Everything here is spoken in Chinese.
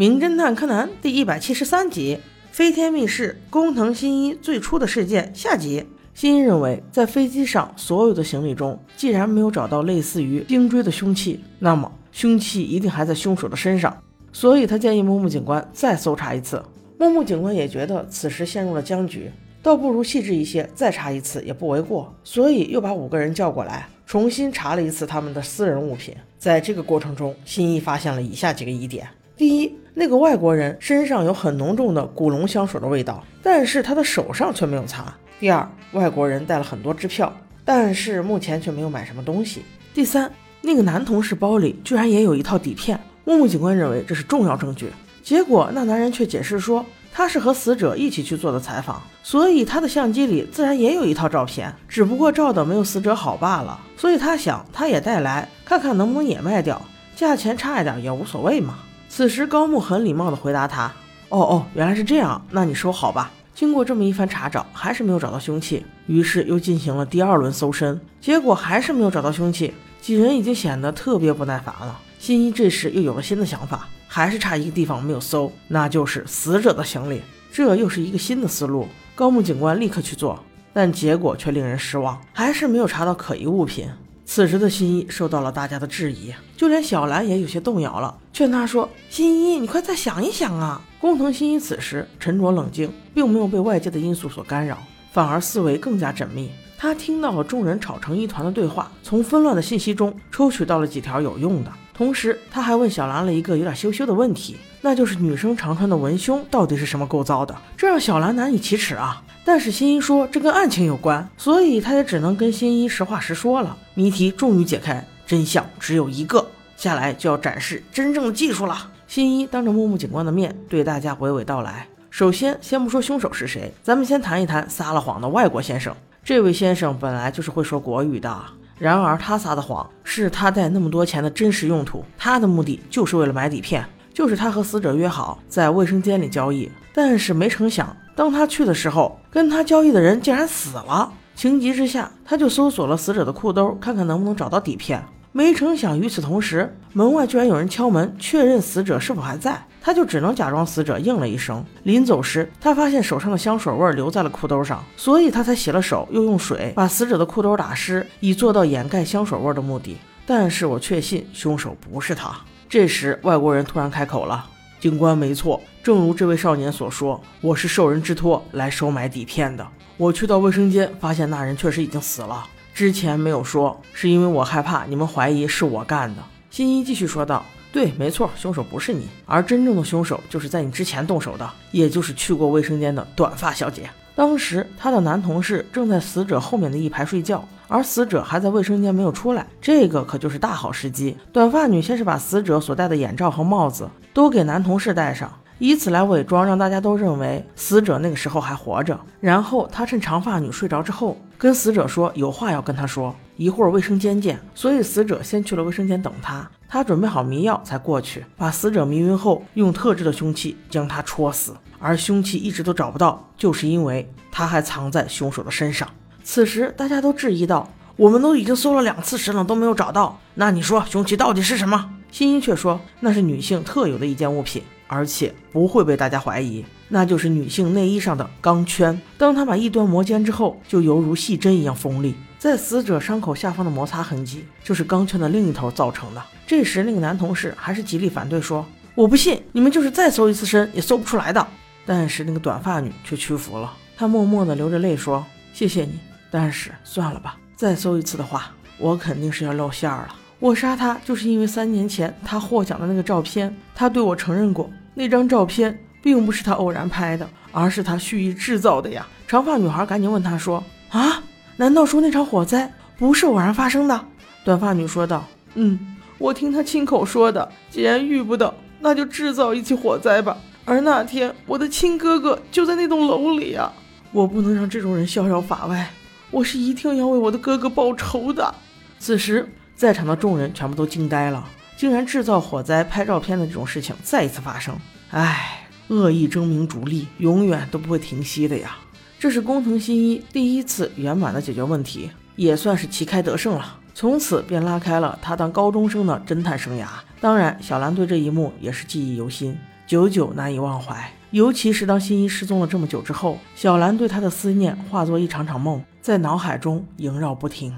名侦探柯南》第一百七十三集《飞天密室》工藤新一最初的事件下集。新一认为，在飞机上所有的行李中，既然没有找到类似于钉锥的凶器，那么凶器一定还在凶手的身上。所以他建议木木警官再搜查一次。木木警官也觉得此时陷入了僵局，倒不如细致一些，再查一次也不为过。所以又把五个人叫过来，重新查了一次他们的私人物品。在这个过程中，新一发现了以下几个疑点：第一，那个外国人身上有很浓重的古龙香水的味道，但是他的手上却没有擦。第二，外国人带了很多支票，但是目前却没有买什么东西。第三，那个男同事包里居然也有一套底片。木木警官认为这是重要证据，结果那男人却解释说他是和死者一起去做的采访，所以他的相机里自然也有一套照片，只不过照的没有死者好罢了。所以他想他也带来看看能不能也卖掉，价钱差一点也无所谓嘛。此时高木很礼貌地回答他：“哦哦，原来是这样，那你收好吧。”经过这么一番查找，还是没有找到凶器，于是又进行了第二轮搜身，结果还是没有找到凶器。几人已经显得特别不耐烦了。新一这时又有了新的想法，还是差一个地方没有搜，那就是死者的行李。这又是一个新的思路。高木警官立刻去做，但结果却令人失望，还是没有查到可疑物品。此时的新一受到了大家的质疑，就连小兰也有些动摇了，劝他说：“新一，你快再想一想啊！”工藤新一此时沉着冷静，并没有被外界的因素所干扰，反而思维更加缜密。他听到了众人吵成一团的对话，从纷乱的信息中抽取到了几条有用的。同时，他还问小兰了一个有点羞羞的问题，那就是女生常穿的文胸到底是什么构造的？这让小兰难以启齿啊。但是新一说这跟案情有关，所以他也只能跟新一实话实说了。谜题终于解开，真相只有一个。下来就要展示真正的技术了。新一当着木木警官的面对大家娓娓道来。首先，先不说凶手是谁，咱们先谈一谈撒了谎的外国先生。这位先生本来就是会说国语的。然而，他撒的谎是他带那么多钱的真实用途，他的目的就是为了买底片，就是他和死者约好在卫生间里交易。但是没成想，当他去的时候，跟他交易的人竟然死了。情急之下，他就搜索了死者的裤兜，看看能不能找到底片。没成想，与此同时，门外居然有人敲门，确认死者是否还在。他就只能假装死者应了一声。临走时，他发现手上的香水味留在了裤兜上，所以他才洗了手，又用水把死者的裤兜打湿，以做到掩盖香水味的目的。但是我确信凶手不是他。这时，外国人突然开口了：“警官，没错，正如这位少年所说，我是受人之托来收买底片的。我去到卫生间，发现那人确实已经死了。”之前没有说，是因为我害怕你们怀疑是我干的。新一继续说道：“对，没错，凶手不是你，而真正的凶手就是在你之前动手的，也就是去过卫生间的短发小姐。当时她的男同事正在死者后面的一排睡觉，而死者还在卫生间没有出来，这个可就是大好时机。短发女先是把死者所戴的眼罩和帽子都给男同事戴上。”以此来伪装，让大家都认为死者那个时候还活着。然后他趁长发女睡着之后，跟死者说有话要跟他说，一会儿卫生间见。所以死者先去了卫生间等他，他准备好迷药才过去，把死者迷晕后，用特制的凶器将他戳死。而凶器一直都找不到，就是因为他还藏在凶手的身上。此时大家都质疑道：“我们都已经搜了两次尸了，都没有找到，那你说凶器到底是什么？”新一却说那是女性特有的一件物品。而且不会被大家怀疑，那就是女性内衣上的钢圈。当他把一端磨尖之后，就犹如细针一样锋利。在死者伤口下方的摩擦痕迹，就是钢圈的另一头造成的。这时，那个男同事还是极力反对，说：“我不信，你们就是再搜一次身也搜不出来的。”但是那个短发女却屈服了，她默默地流着泪说：“谢谢你，但是算了吧，再搜一次的话，我肯定是要露馅了。我杀他就是因为三年前他获奖的那个照片，他对我承认过。”那张照片并不是他偶然拍的，而是他蓄意制造的呀！长发女孩赶紧问他说：“啊，难道说那场火灾不是偶然发生的？”短发女说道：“嗯，我听他亲口说的。既然遇不到，那就制造一起火灾吧。而那天我的亲哥哥就在那栋楼里啊！我不能让这种人逍遥法外，我是一定要为我的哥哥报仇的。”此时，在场的众人全部都惊呆了。竟然制造火灾、拍照片的这种事情再一次发生，唉，恶意争名逐利，永远都不会停息的呀！这是工藤新一第一次圆满的解决问题，也算是旗开得胜了。从此便拉开了他当高中生的侦探生涯，当然，小兰对这一幕也是记忆犹新，久久难以忘怀。尤其是当新一失踪了这么久之后，小兰对他的思念化作一场场梦，在脑海中萦绕不停。